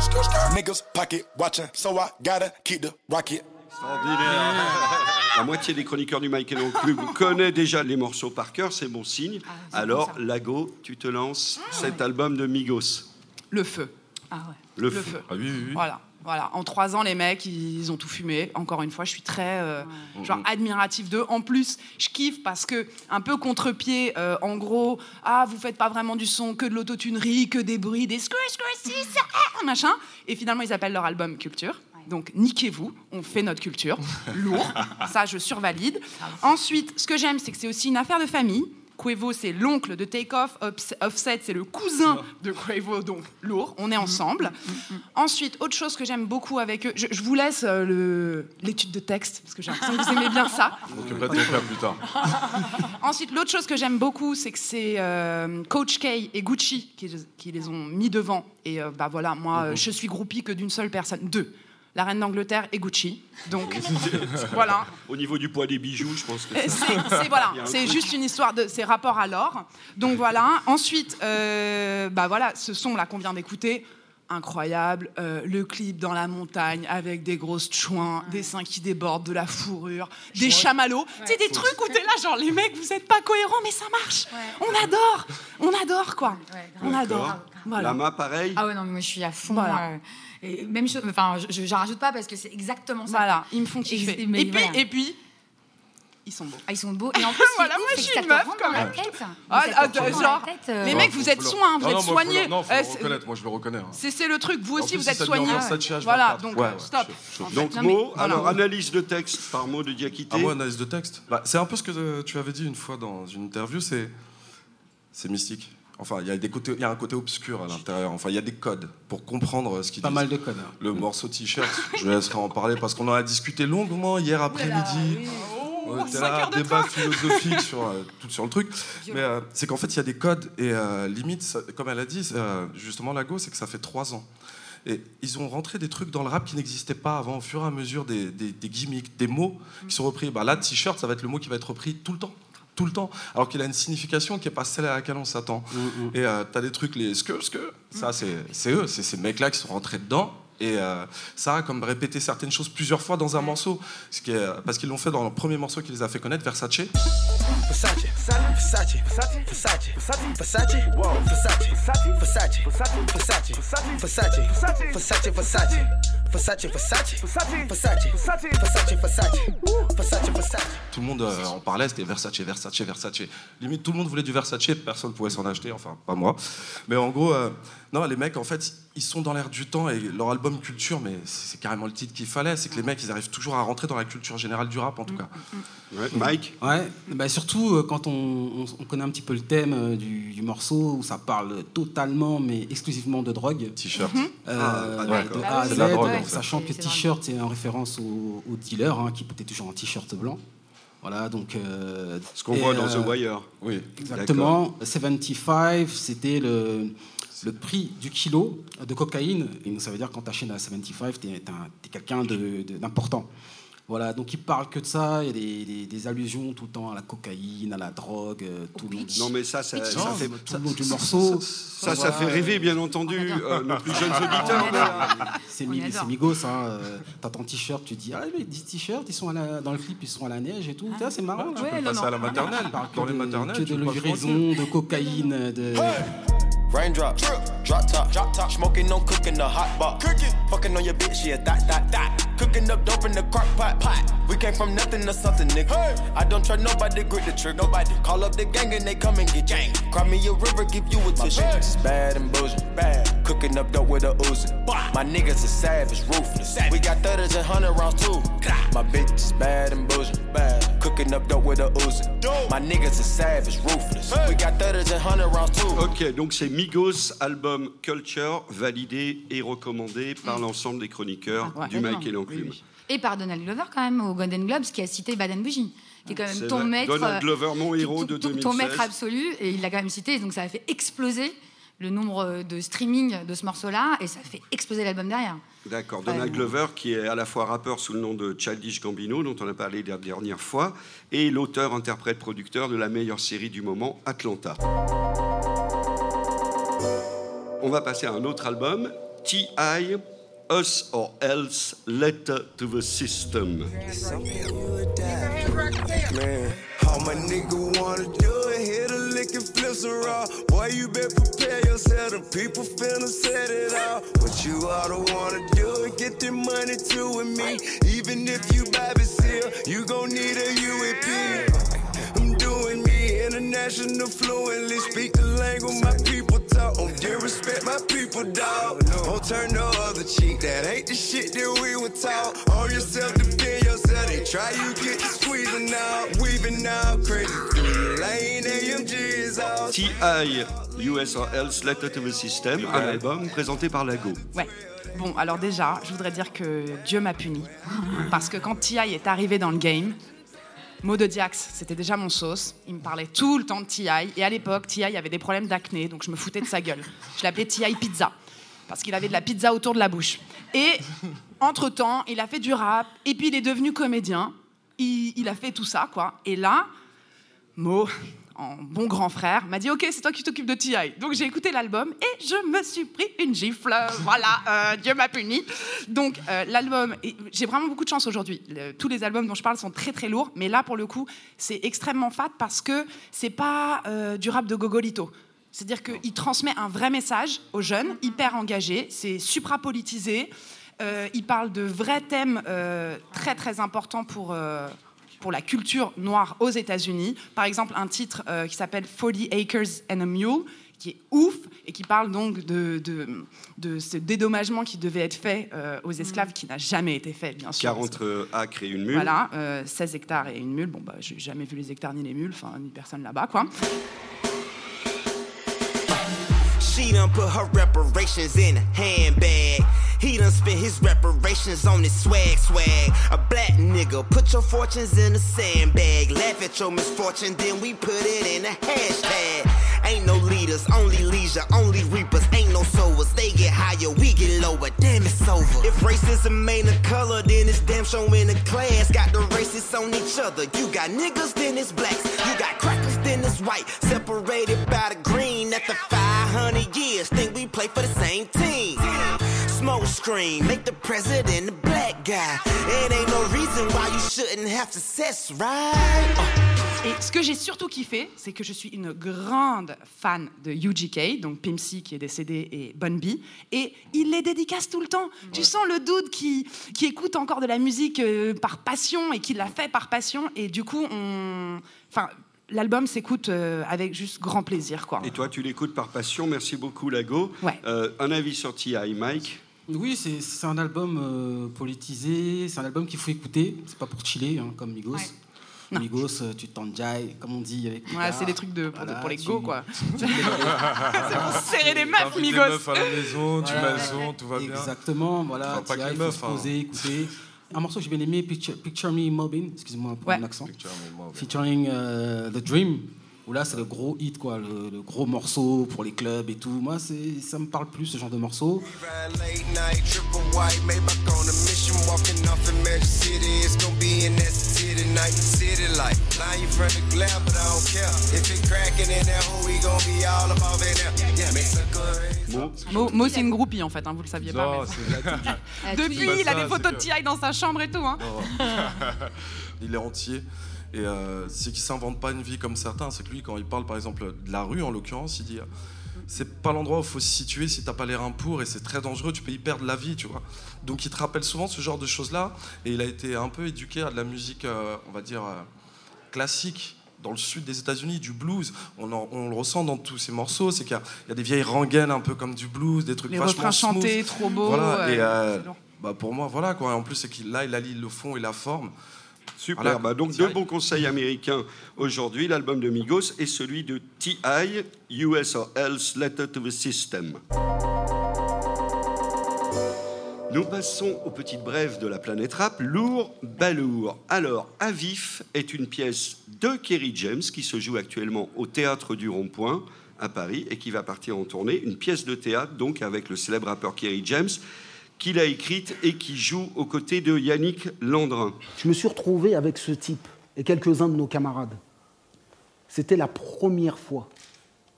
Niggas pocket watching, so I gotta keep the rocket. La moitié des chroniqueurs du Mike et l'enclume connaît déjà les morceaux par cœur, c'est bon signe. Ah, Alors. Lago, tu te lances cet album de Migos. Le feu. Ah ouais. Le, Le feu. feu. Ah oui, oui, oui. Voilà. Voilà, en trois ans, les mecs, ils ont tout fumé. Encore une fois, je suis très euh, genre admiratif d'eux. En plus, je kiffe parce que un peu contre-pied, euh, en gros, ah, vous faites pas vraiment du son, que de l'autotunerie, que des bruits, des screw, screw, si, ça, ah, machin. Et finalement, ils appellent leur album Culture. Donc, niquez-vous, on fait notre culture. Lourd. Ça, je survalide. Ensuite, ce que j'aime, c'est que c'est aussi une affaire de famille. Quavo, c'est l'oncle de Takeoff. Offset, c'est le cousin de Quavo, donc lourd. On est ensemble. Ensuite, autre chose que j'aime beaucoup avec eux, je, je vous laisse euh, l'étude de texte, parce que j'ai l'impression que vous aimez bien ça. De plus tard. Ensuite, l'autre chose que j'aime beaucoup, c'est que c'est euh, Coach K et Gucci qui, qui les ont mis devant. Et euh, bah voilà, moi, euh, je suis groupie que d'une seule personne, deux. La reine d'Angleterre et Gucci. Donc voilà. Au niveau du poids des bijoux, je pense que C'est c'est- voilà, un c'est juste une histoire de ses rapports à l'or. Donc voilà. Ensuite, euh, bah voilà, ce son là qu'on vient d'écouter, incroyable. Euh, le clip dans la montagne avec des grosses chouins, des seins qui débordent, de la fourrure, des chamallows. C'est des trucs où t'es là, genre les mecs, vous êtes pas cohérents, mais ça marche. On adore, on adore quoi. On adore. Voilà. Lama, pareil. Ah ouais, non, mais moi je suis à fond. Voilà. euh, et même chose, enfin, je j'en rajoute pas parce que c'est exactement ça. Voilà, ils me font kiffer. Et- Et, mais puis, voilà. et puis, ils sont beaux. Ah, ils sont beaux. Et en plus, Voilà, moi, je suis une meuf, quand même. Ah, ah, genre, tête, euh, les mecs, vous êtes soins, vous êtes soignés. Non, faut le c'est- reconnaître, moi je le reconnais. hein. C'est le truc, vous aussi, plus, vous êtes soignés. Versace H24. Voilà, donc Ouais, euh, ouais, stop. je- je- Donc, mais voilà. alors analyse de texte par mot de Diakité. Ah, moi, analyse de texte bah, C'est un peu ce que euh, tu avais dit une fois dans une interview, c'est c'est mystique. Enfin, il y, a des côtés- il y a un côté obscur à l'intérieur. Enfin, il y a des codes pour comprendre ce qu'ils Pas disent. mal de codes. hein. Le morceau t-shirt, je laisserai en parler parce qu'on en a discuté longuement hier après-midi. On était là, débat philosophique sur, euh, tout sur le truc. Mais euh, c'est qu'en fait, il y a des codes. Et euh, limite, ça- comme elle a dit, euh, justement, Lago, c'est que ça fait trois ans. Et ils ont rentré des trucs dans le rap qui n'existaient pas avant, au fur et à mesure des, des- des gimmicks, des mots qui sont repris. Bah, là, t-shirt, ça va être le mot qui va être repris tout le temps. Tout le temps. Alors qu'il a une signification qui n'est pas celle à laquelle on s'attend. Et euh, t'as des trucs, les ce que, ce que, ça, c'est eux, c'est ces mecs-là qui sont rentrés dedans. Et euh, ça, comme répéter certaines choses plusieurs fois dans un morceau, parce qu'ils l'ont fait dans le premier morceau qui les a fait connaître, Versace. Tout le monde euh, en parlait, c'était Versace, Versace, Versace. Limite, tout le monde voulait du Versace, personne ne pouvait s'en acheter, enfin, pas moi. Mais en gros, euh, non, les mecs, en fait, ils sont dans l'air du temps et leur album Culture, mais c'est carrément le titre qu'il fallait, c'est que les mecs, ils arrivent toujours à rentrer dans la culture générale du rap, en tout cas. Ouais, Mike? Ouais, bah surtout euh, quand on, on- on connaît un petit peu le thème euh, du, du morceau, où ça parle totalement, mais exclusivement de drogue. T-shirt. Euh, Ah, ah, ouais, de A à Z, la drogue, en fait. sachant que t-shirt c'est en référence au, au dealer hein, qui portait toujours un t-shirt blanc. Voilà, donc. euh, Ce qu'on voit dans euh, The Wire. Oui. Exactement. 75, c'était le, le prix du kilo de cocaïne. Et donc, ça veut dire que quand tu achètes à 75, tu es, quelqu'un de- de- d'important. Voilà, donc il parle que de ça, il y a des, des- des allusions tout le temps à la cocaïne, à la drogue, euh, tout le. Non, mais ça, ça, fait, tout le long du morceau. ça, ça fait rêver, bien entendu, euh, nos plus jeunes On auditeurs. C'est Migos, hein. euh, T'as ton t-shirt, tu dis, ah mais des t-shirts, ils sont à la- dans le clip, ils sont à la neige et tout. C'est marrant. Tu là. Ouais, peux non, passer non. à la maternelle. Dans les de- maternelles, que tu de pas livraison, de cocaïne, de. Raindrops. Drip drop top, drop top, smoking on cooking the hot box. Cooking, fucking on your bitch, yeah, that, that, that. Cooking up dope in the crock pot, pot. We came from nothing to something, nigga. I don't trust nobody, grip the trick. Nobody call up the gang and they come and get gang. Cry me a river, give you a tissue. My bitch is bad and bullshit, bad. Cooking up dope with a Uzi. My niggas are savage, ruthless. We got thudders and hundred rounds too. My bitch is bad and bullshit, bad. Cooking up dope with a Uzi. My niggas are savage, ruthless. We got thudders and hundred rounds too. Ok, donc c'est Migos, album Culture, validé et recommandé par l'ensemble des chroniqueurs Ah, ouais. du Mike et l'enclume. Oui. Et par Donald Glover, quand même, au Golden Globes, qui a cité Bad and Bougie, qui est quand même ton vrai. maître. Donald euh, Glover, mon héros de ton- 2016. Ton maître absolu, et il l'a quand même cité, donc ça a fait exploser le nombre de streaming de ce morceau-là, et ça a fait exploser l'album derrière. D'accord. Donald Glover, qui est à la fois rappeur sous le nom de Childish Gambino, dont on a parlé la dernière fois, et l'auteur, interprète, producteur de la meilleure série du moment, Atlanta. On va passer à un autre album, T.I. Us or Else, Letter to the System. Man, all my nigga wanna do it, hit a lick and flip some raw. Boy, you better prepare yourself, the people finna set it off. What you ought to wanna do it, get the money to with me. Even if you Bobby Seal, you gon' need a UAP. International fluently, speak the language my people talk. On dear respect my people, dog. Don't turn the other cheek, that ain't the shit that we were taught. Arm yourself, defend yourself. They try you get to squeezing out, weaving out, crazy through your lane. AMG is all. T.I. US or Else, Letter to the System, un album présenté par Lago. Ouais. Bon, alors déjà, je voudrais dire que Dieu m'a puni. Parce que quand T.I. est arrivé dans le game, Mot de Diax, c'était déjà mon sauce. Il me parlait tout le temps de T.I. Et à l'époque, T.I. avait des problèmes d'acné, donc je me foutais de sa gueule. Je l'appelais T.I. Pizza. Parce qu'il avait de la pizza autour de la bouche. Et entre-temps, il a fait du rap, et puis il est devenu comédien. Il, a fait tout ça, quoi. Et là, Mo, en bon grand frère, m'a dit Ok, c'est toi qui t'occupes de T.I. Donc j'ai écouté l'album et je me suis pris une gifle. Voilà, euh, Dieu m'a puni. Donc euh, l'album, j'ai vraiment beaucoup de chance aujourd'hui. Tous les albums dont je parle sont très très lourds, mais là pour le coup, c'est extrêmement fat parce que c'est pas euh, du rap de Gogolito. C'est-à-dire qu'il transmet un vrai message aux jeunes, hyper engagés, c'est supra-politisé. Il parle de vrais thèmes très très importants pour, pour la culture noire aux États-Unis. Par exemple, un titre euh, qui s'appelle 40 Acres and a Mule, qui est ouf et qui parle donc de, de, de ce dédommagement qui devait être fait euh, aux esclaves, qui n'a jamais été fait, bien sûr. 40 acres et une mule. Voilà, euh, 16 hectares et une mule. Bon, bah, j'ai jamais vu les hectares ni les mules, enfin, ni personne là-bas, quoi. She done put her reparations in a handbag. He done spent his reparations on his swag swag. A black nigga, put your fortunes in a sandbag. Laugh at your misfortune, then we put it in a hashtag. Ain't no leaders, only leisure, only reapers. Ain't no sowers, they get higher, we get lower. Damn, it's over. If racism ain't a color, then it's damn show in a class. Got the racists on each other. You got niggas, then it's blacks. You got crackers, then it's white. Separated by the green. After 500 years, think we play for the same team. Smoke screen. Make the president a black guy. It ain't no reason why you shouldn't have success, right? Et ce que j'ai surtout kiffé, c'est que je suis une grande fan de UGK, donc Pimp C qui est décédé et Bun B, et il les dédicace tout le temps. Tu sens le dude qui, qui écoute encore de la musique euh, par passion et qui l'a fait par passion, et du coup, on... Enfin, L'album s'écoute euh, avec juste grand plaisir. Quoi. Et toi, tu l'écoutes par passion. Merci beaucoup, Lago. Ouais. Euh, un avis sur T.I., Mike? Oui, c'est c'est un album euh, politisé, c'est un album qu'il faut écouter. C'est pas pour chiller, hein, comme Migos. Non. Migos, euh, tu t'enjailles, comme on dit avec les Ouais, c'est des trucs de, pour, Voilà, pour les tu- go, quoi. tu- c'est pour serrer les meufs, T'invites des Migos. meufs à la maison, tu Voilà. mets le son, tout va bien. Exactement, voilà. Enfin, pas que T.I., les il faut meufs, se hein. poser, écouter. Un morceau que j'ai bien aimé, Picture, Picture Me Mobbing, excusez-moi pour Ouais. mon accent. Picture Me Mobbing. Featuring euh, The Dream, où là c'est le gros hit, quoi, le, le gros morceau pour les clubs et tout. Moi, c'est- ça me parle plus ce genre de morceau. Mo, Mo, c'est une groupie en fait, hein, vous le saviez pas. Mais- Depuis, il a des photos de T.I. dans sa chambre et tout. Hein. il est entier. Et euh, c'est qu'il s'invente pas une vie comme certains. C'est que lui, quand il parle par exemple de la rue, en l'occurrence, il dit euh, c'est pas l'endroit où il faut se situer si t'as pas les reins pour et c'est très dangereux, tu peux y perdre la vie, tu vois. Donc il te rappelle souvent ce genre de choses-là. Et il a été un peu éduqué à de la musique, euh, on va dire, euh, classique. Dans le sud des États-Unis, du blues, on, en- on le ressent dans tous ces morceaux. C'est qu'il y, a- il y a des vieilles rengaines un peu comme du blues, des trucs Les vachement smooth. chantés, trop beaux. Voilà, et euh, lourd. bah pour moi, voilà quoi. Et en plus, c'est qu'il là, il allie le fond et la forme. Super. Voilà. Bah, donc, deux bons conseils américains aujourd'hui. L'album de Migos et celui de T.I., US or Else, Letter to the System. Nous passons aux petites brèves de la planète rap. Lourd, balourd. Alors, Avif est une pièce de Kerry James qui se joue actuellement au Théâtre du Rond-Point à Paris et qui va partir en tournée. Une pièce de théâtre, donc, avec le célèbre rappeur Kerry James, qu'il a écrite et qui joue aux côtés de Yannick Landrin. Je me suis retrouvé avec ce type et quelques-uns de nos camarades. C'était la première fois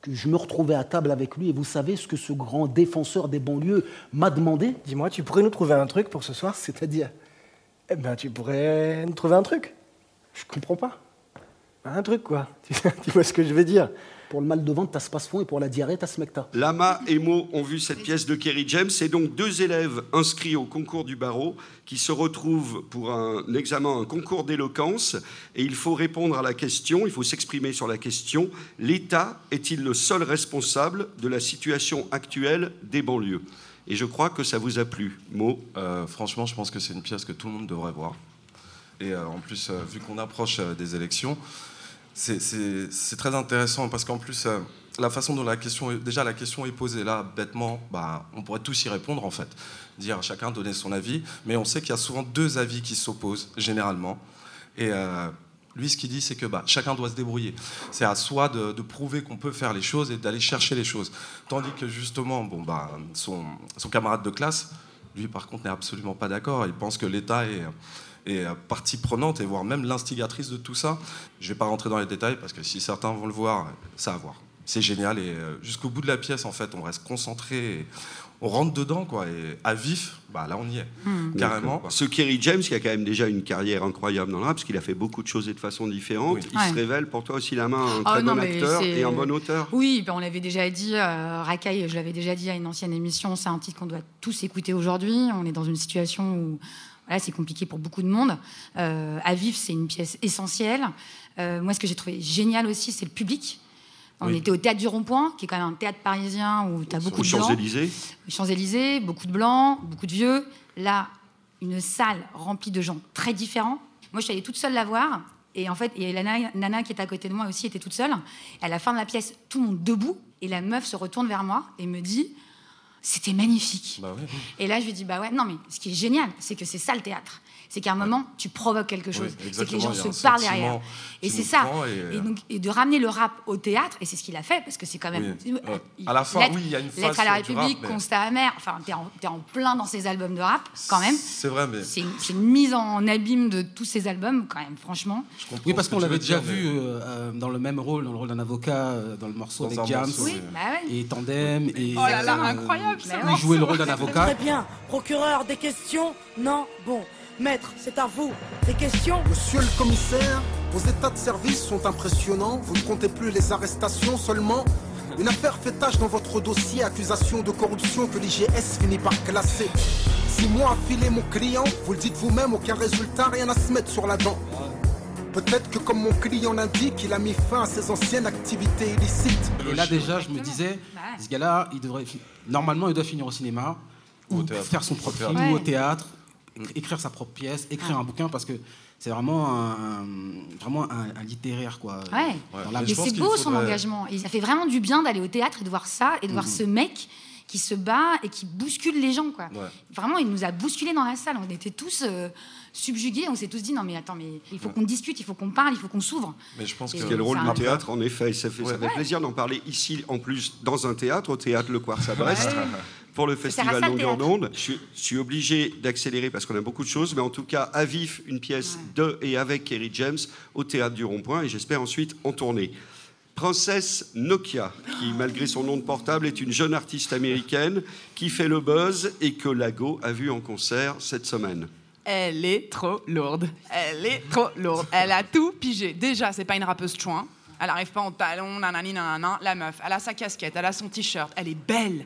que je me retrouvais à table avec lui et vous savez ce que ce grand défenseur des banlieues m'a demandé? Dis-moi, tu pourrais nous trouver un truc pour ce soir? C'est-à-dire? Eh ben, tu pourrais nous trouver un truc. Je comprends pas. Un truc, quoi. Tu, tu vois ce que je veux dire? Pour le mal de ventre, t'as ce passe-fond et pour la diarrhée, t'as ce mecta. Lama et Mo ont vu cette pièce de Kerry James. C'est donc deux élèves inscrits au concours du barreau qui se retrouvent pour un examen, un concours d'éloquence. Et il faut répondre à la question, il faut s'exprimer sur la question l'État est-il le seul responsable de la situation actuelle des banlieues? Et je crois que ça vous a plu. Mo Euh, franchement, je pense que c'est une pièce que tout le monde devrait voir. Et euh, en plus, euh, vu qu'on approche euh, des élections, c'est- très intéressant parce qu'en plus, euh, la façon dont la question, est, déjà la question est posée là, bêtement, bah, on pourrait tous y répondre en fait, dire chacun donner son avis, mais on sait qu'il y a souvent deux avis qui s'opposent généralement. Et euh, lui, ce qu'il dit, c'est que bah, chacun doit se débrouiller. C'est à soi de, prouver qu'on peut faire les choses et d'aller chercher les choses. Tandis que justement, bah, son camarade de classe, lui, par contre, n'est absolument pas d'accord. Il pense que l'État est, est partie prenante et voire même l'instigatrice de tout ça. Je ne vais pas rentrer dans les détails parce que si certains vont le voir, ça à voir. C'est génial et euh, jusqu'au bout de la pièce, en fait, on reste concentré, et on rentre dedans, quoi. Et à vif, bah là, on y est, carrément. Ce Kerry James, qui a quand même déjà une carrière incroyable dans le rap, parce qu'il a fait beaucoup de choses et de façon différente, il Ouais. se révèle pour toi aussi la main un Ah très non, bon acteur et un bon auteur. Oui, ben on l'avait déjà dit, euh, Racaille, je l'avais déjà dit à une ancienne émission, c'est un titre qu'on doit tous écouter aujourd'hui. On est dans une situation où voilà, c'est compliqué pour beaucoup de monde. Euh, à vivre, c'est une pièce essentielle. Euh, moi, ce que j'ai trouvé génial aussi, c'est le public. On Oui. était au Théâtre du Rond-Point, qui est quand même un théâtre parisien où tu as beaucoup Aux de. Champs-Élysées. Champs-Élysées, beaucoup de blancs, beaucoup de vieux. Là, une salle remplie de gens très différents. Moi, je suis allée toute seule la voir. Et en fait, et la nana, nana qui était à côté de moi aussi était toute seule. À la fin de la pièce, tout le monde debout. Et la meuf se retourne vers moi et me dit C'était magnifique. Bah. Et là, je lui dis Bah ouais, non, mais ce qui est génial, c'est que c'est ça le théâtre. C'est qu'à un moment, tu provoques quelque chose. c'est que les gens se parlent derrière. Et c'est ça. et, Et, euh, donc, et de ramener le rap au théâtre, et c'est ce qu'il a fait, parce que c'est quand même. Oui. euh, À la fin, Lettre- oui, il y a une Lettre phase à la République, rap, mais- Constat amer. Enfin, t'es en, t'es en plein dans ces albums de rap, quand même. C'est vrai, mais C'est une, c'est une mise en abîme de tous ces albums, quand même, franchement. Oui, parce ce que qu'on l'avait déjà vu euh, dans le même rôle, dans le rôle d'un avocat, dans le morceau avec James Oui, bah et Tandem et Oh là là, incroyable. il jouait le rôle d'un avocat. Très bien. Procureur, des questions Non Bon. Maître, c'est à vous. Des questions? Monsieur le commissaire, vos états de service sont impressionnants. Vous ne comptez plus les arrestations seulement. Une affaire fait tâche dans votre dossier, accusation de corruption que l'IGS finit par classer. Six mois filer mon client, vous le dites vous-même, aucun résultat, rien à se mettre sur la dent. Peut-être que comme mon client l'indique, il a mis fin à ses anciennes activités illicites. Et là déjà, je me disais, ce gars-là, il devrait normalement, il doit finir au cinéma ou faire son propre Au film théâtre. ou au théâtre, écrire sa propre pièce, écrire un bouquin parce que c'est vraiment un, vraiment un, un littéraire quoi. Ouais. Et c'est beau son engagement. Et ça fait vraiment du bien d'aller au théâtre et de voir ça et de voir Mhm. ce mec qui se bat et qui bouscule les gens. Quoi. Ouais. Vraiment, il nous a bousculés dans la salle. On était tous euh, subjugués. On s'est tous dit non, mais attends, mais il faut qu'on discute, il faut qu'on parle, il faut qu'on s'ouvre. Mais je pense Et Ce qui est le rôle du théâtre, en effet. Ça fait, ça fait Ouais. plaisir d'en parler ici, en plus, dans un théâtre, au théâtre Le Quartz à Brest, pour le festival d'onde. Je, suis- je suis obligé d'accélérer parce qu'on a beaucoup de choses, mais en tout cas, à vif, une pièce de et avec Kerry James au théâtre du Rond-Point, et j'espère ensuite en tournée. Princesse Nokia, qui, malgré son nom de portable, est une jeune artiste américaine qui fait le buzz et que Lago a vu en concert cette semaine. Elle est trop lourde. Elle est trop lourde. Elle a tout pigé. Déjà, c'est pas une rappeuse chouin. Elle arrive pas en talons, nanani, nanana. La meuf, elle a sa casquette, elle a son t-shirt. Elle est belle,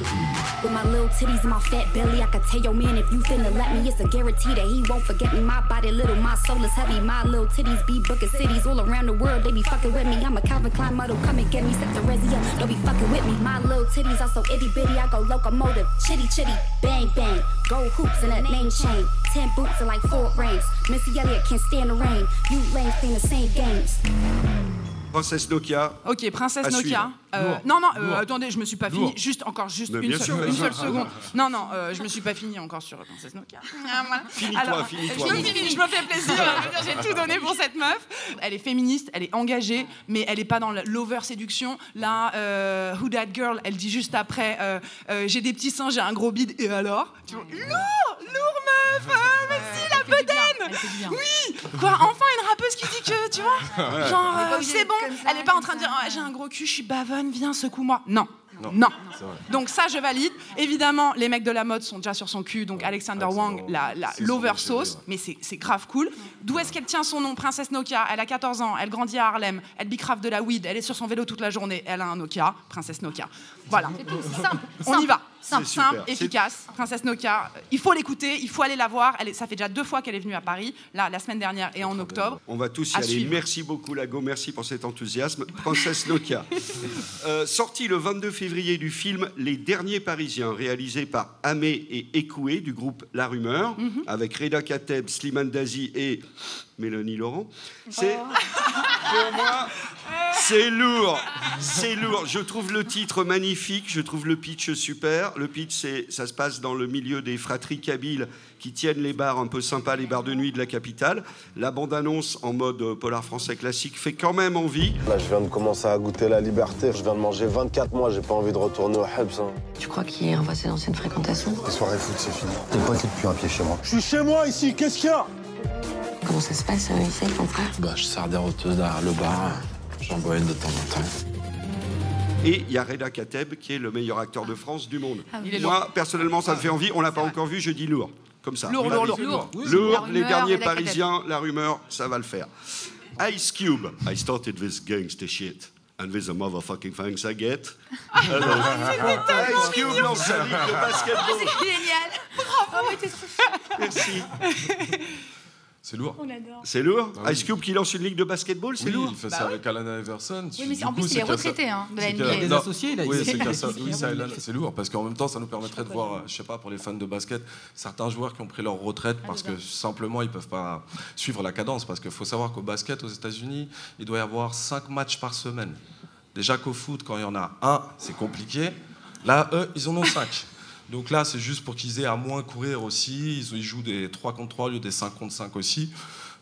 With my little titties and my fat belly, I could tell your man if you finna let me, it's a guarantee that he won't forget me. My body little, my soul is heavy. My little titties be booking cities all around the world. They be fucking with me. I'm a Calvin Klein model, come and get me. Set the resi up, don't be fucking with me. My little titties are so itty bitty, I go locomotive, chitty chitty, bang bang. Gold hoops and a name chain, ten boots and like four rings. Missy Elliott can't stand the rain. You lanes playing the same games. Princesse Nokia. Ok, Princesse À Nokia. suivre. Euh, non, non, euh, attendez, je me suis pas Lourd. fini. Juste, encore, juste Mais une bien seule, sûr. une seule seconde. Non, non, euh, je me suis pas fini encore sur Princesse Nokia. Ah, voilà. Finis-toi, Alors, finis-toi, Je me finis, je me fais plaisir. Je veux dire, J'ai tout donné pour cette meuf. Elle est féministe, elle est engagée, mais elle est pas dans l'over-séduction. Là, euh, Who That Girl, elle dit juste après euh, euh, J'ai des petits seins, j'ai un gros bide, et alors? Tu vois, Lourd Lourd, meuf Ah, mais si, la bedaine Oui Quoi, enfin une rappeuse qui dit que, tu vois. Genre, euh, c'est bon, elle est pas en train de dire J'ai un gros cul, je suis bavonne, viens, secoue-moi. Non. Non. C'est vrai. Donc ça, je valide. Évidemment, les mecs de la mode sont déjà sur son cul. Donc Alexander Wang, la, la c'est son l'over sujet, sauce, ouais. mais c'est c'est grave cool. D'où est-ce qu'elle tient son nom Princesse Nokia? Elle a 14 ans, elle grandit à Harlem, elle bicrave de la weed, elle est sur son vélo toute la journée, elle a un Nokia, Princesse Nokia. Voilà. Simple, On y va. Simple, efficace. Princesse Nokia. Il faut l'écouter, il faut aller la voir. Elle est- ça fait déjà deux fois qu'elle est venue à Paris, là, la semaine dernière et en octobre. On va tous y À aller. suivre. Merci beaucoup, Lago. Merci pour cet enthousiasme. Princesse Nokia. Euh, sorti le 22 février du film Les Derniers Parisiens, réalisé par Amé et Ekoué du groupe La Rumeur, Mhm. avec Reda Kateb, Slimane Dazi et Mélanie Laurent. C'est. Oh. Pour moi, c'est lourd. C'est lourd. Je trouve le titre magnifique. Je trouve le pitch super. Le pitch, c'est, ça se passe dans le milieu des fratries kabyles qui tiennent les bars un peu sympas, les bars de nuit de la capitale. La bande-annonce en mode polar français classique fait quand même envie. Là, je viens de commencer à goûter la liberté. Je viens de manger 24 mois, j'ai pas envie de retourner au Hebs. hein. Tu crois qu'il est revoit ses anciennes fréquentations Les soirées foot, c'est fini. T'es pas été depuis un pied chez moi. Je suis chez moi ici, qu'est-ce qu'il y a? Comment ça se passe, euh, ici, avec ton frère? Bah, je sers des roteuses derrière le bar. J'en bois une de temps en temps. Et il y a Reda Kateb qui est le meilleur acteur de France du monde. Ah oui. Moi, lourd. personnellement, ça me fait envie. On l'a pas encore vu, je dis lourd. Comme ça. Lourd, lourd, lourd. Lourd. Les rumeur, derniers Reda Kateb. Parisiens, la rumeur, ça va le faire. Ice Cube. I started with gangster shit. And with the motherfucking thanks I get. Alors, Ice Cube lance sa ligue de basketball. C'est génial. Bravo. Oh, trop C'est lourd. On l'adore. C'est lourd Ah oui. Ice Cube qui lance une ligue de basketball, c'est Oui, lourd il fait Bah ça oui. avec Alan Iverson. Oui, mais en plus, il c'est est retraité, hein, de la NBA. il a- Oui, c'est lourd parce qu'en même temps, ça nous permettrait de voir, je sais pas, pour les fans de basket, certains joueurs qui ont pris leur retraite Ah, parce que simplement ils peuvent pas suivre la cadence. Parce qu'il faut savoir qu'au basket, aux États-Unis, il doit y avoir 5 matchs par semaine. Déjà qu'au foot, quand il y en a un, c'est compliqué. Là, eux, ils en ont 5. Donc là, c'est juste pour qu'ils aient à moins courir aussi. Ils, ils jouent des 3 contre 3 au lieu des 5 contre 5 aussi.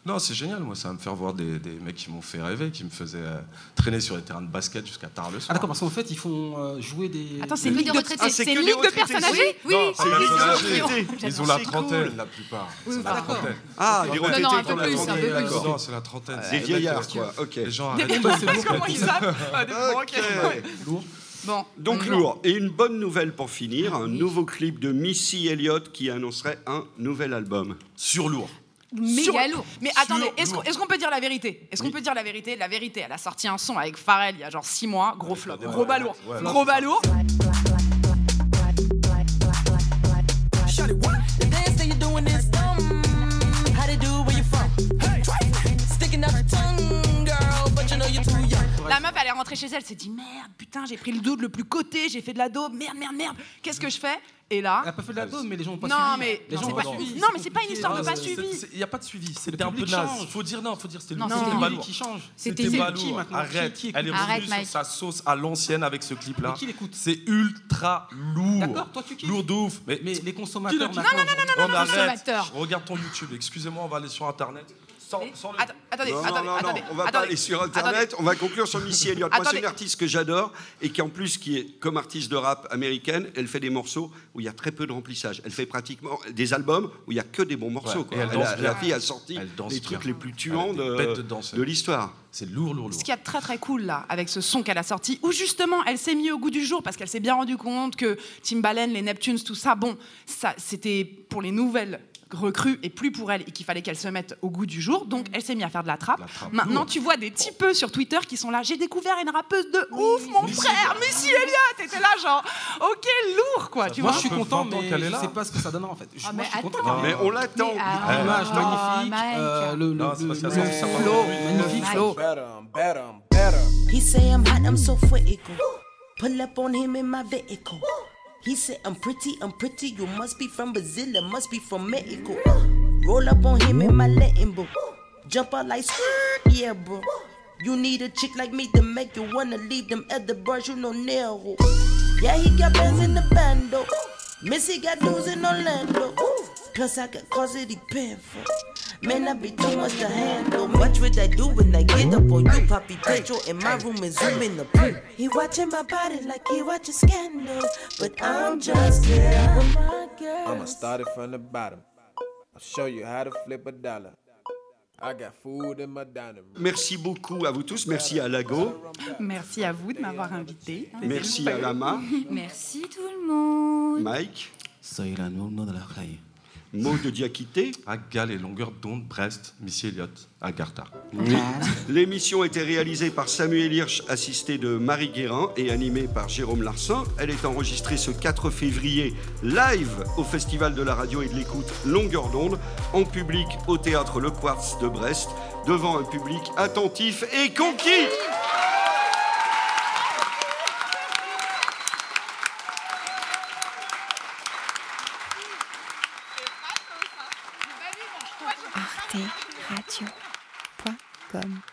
Non, c'est génial, moi, ça va me faire voir des, des mecs qui m'ont fait rêver, qui me faisaient euh, traîner sur les terrains de basket jusqu'à tard le soir. Ah d'accord, parce qu'en fait, ils font euh, jouer des... Attends, c'est des- une ligue de, retraités. ah, C'est une ligue des de personnes âgées Oui, Non, oui, c'est oui, oui, oui, âgés. oui. Ils ont la trentaine, cool. la plupart. Oui, C'est la trentaine. Ah, les non, retraités un peu la plus, un trentaine, peu plus. d'accord. Non, c'est la trentaine. Des vieillards, quoi. Ok. Les gens arrêtent de comment ils savent Ah, des- bon, Donc on- lourd. Et une bonne nouvelle pour finir, un nouveau clip de Missy Elliott qui annoncerait un nouvel album. Sur lourd. Méga lourd. Mais Sur attendez, est-ce qu'on peut dire la vérité Est-ce qu'on peut dire la vérité La vérité, elle a sorti un son avec Pharrell il y a genre 6 mois, gros flop, gros balourd, ouais. gros balourd. Shawty, what? The dance that you're doing is dumb. How they do where you from? Hey, sticking out your tongue, La meuf, elle est rentrée chez elle, s'est dit merde, putain, j'ai pris le dos le plus coté, j'ai fait de la daube, merde, merde, merde. Qu'est-ce que je fais? Et là, Elle a pas fait de la dose, mais les gens ont pas non, suivi. mais les non, gens pas pas suivi. non, mais c'est pas une histoire de pas suivi. c'est- Il n'y a pas de suivi. C'était Le un peu public naze. change. Faut dire non, faut dire c'était Non, le balourd. qui change. C'était. Qui maintenant? Arrête. Qui- qui Elle est revenue sur sa sauce à l'ancienne avec ce clip-là. Mais qui l'écoute? C'est ultra lourd. D'accord, toi tu kiffes. Lourd de ouf. Mais, les consommateurs Qui maintenant. le kiffe On arrête. consommateurs. Regarde ton YouTube. Excusez-moi, on va aller sur Internet. Sans, sans le- Att- Attendez, Non, non, attendez, non, non, attendez, on va pas attendez, aller sur attendez. Internet, on va conclure sur Missy Elliott. Moi, c'est une artiste que j'adore et qui, en plus, qui est comme artiste de rap américaine, elle fait des morceaux où il y a très peu de remplissage. Elle fait pratiquement des albums où il y a que des bons morceaux. Ouais, quoi. et elle a- la fille a sorti les trucs bien. les plus tuants de, de l'histoire. C'est lourd, lourd, lourd. Ce qui est très très cool là, avec ce son qu'elle a sorti, où justement elle s'est mis au goût du jour parce qu'elle s'est bien rendu compte que Timbaland, les Neptunes, tout ça, bon, ça c'était pour les nouvelles recrues et plus pour elle et qu'il fallait qu'elle se mette au goût du jour. Donc elle s'est mise à faire de la trappe. La trappe. Maintenant tu vois des petits peu sur Twitter qui sont là. J'ai découvert une rappeuse de ouf, mon frère, Missy Elliott. était là genre, ok lourd quoi. Tu Moi vois je suis content, 20 ans mais je sais pas ce que ça donnera en fait. Je- Ah, Moi mais je suis content. Mais on l'attend. Mais, ah, L'image oh, magnifique, euh, le, le, Non, le- le- ça- ça flow magnifique. Flow. He say I'm hot, I'm so critical. Pull up on him in my vehicle. He said I'm pretty, I'm pretty. You must be from Brazil, I must be from Mexico. Roll up on him in my Latin book. Jump out like yeah, bro. You need a chick like me to make you wanna leave them other bars, you know, narrow. Yeah, he got bands in the bando. Missy got dudes in Orlando. Plus I got cause it for. Man, I be too much to handle. What would I do when I get up on you, Poppy? In my room and zoom in the pool. He watching my body like he watching scandal. But I'm just here with my girl. I'ma start it from the bottom. I'll show you how to flip a dollar. I got food in my dining room. Merci beaucoup à vous tous. Merci à Lago. Merci à vous de m'avoir invité. Merci à Lama. Merci tout le monde. Mike. Soy la de la calle. Mot de Diakité. À Galles et longueur d'onde, Brest, Missy Elliott, Agartha. L'émission a été réalisée par Samuel Hirsch, assisté de Marie Guérin et animée par Jérôme Larsin. Elle est enregistrée ce 4 février live au Festival de la radio et de l'écoute Longueur d'onde, en public au théâtre Le Quartz de Brest, devant un public attentif et conquis. them.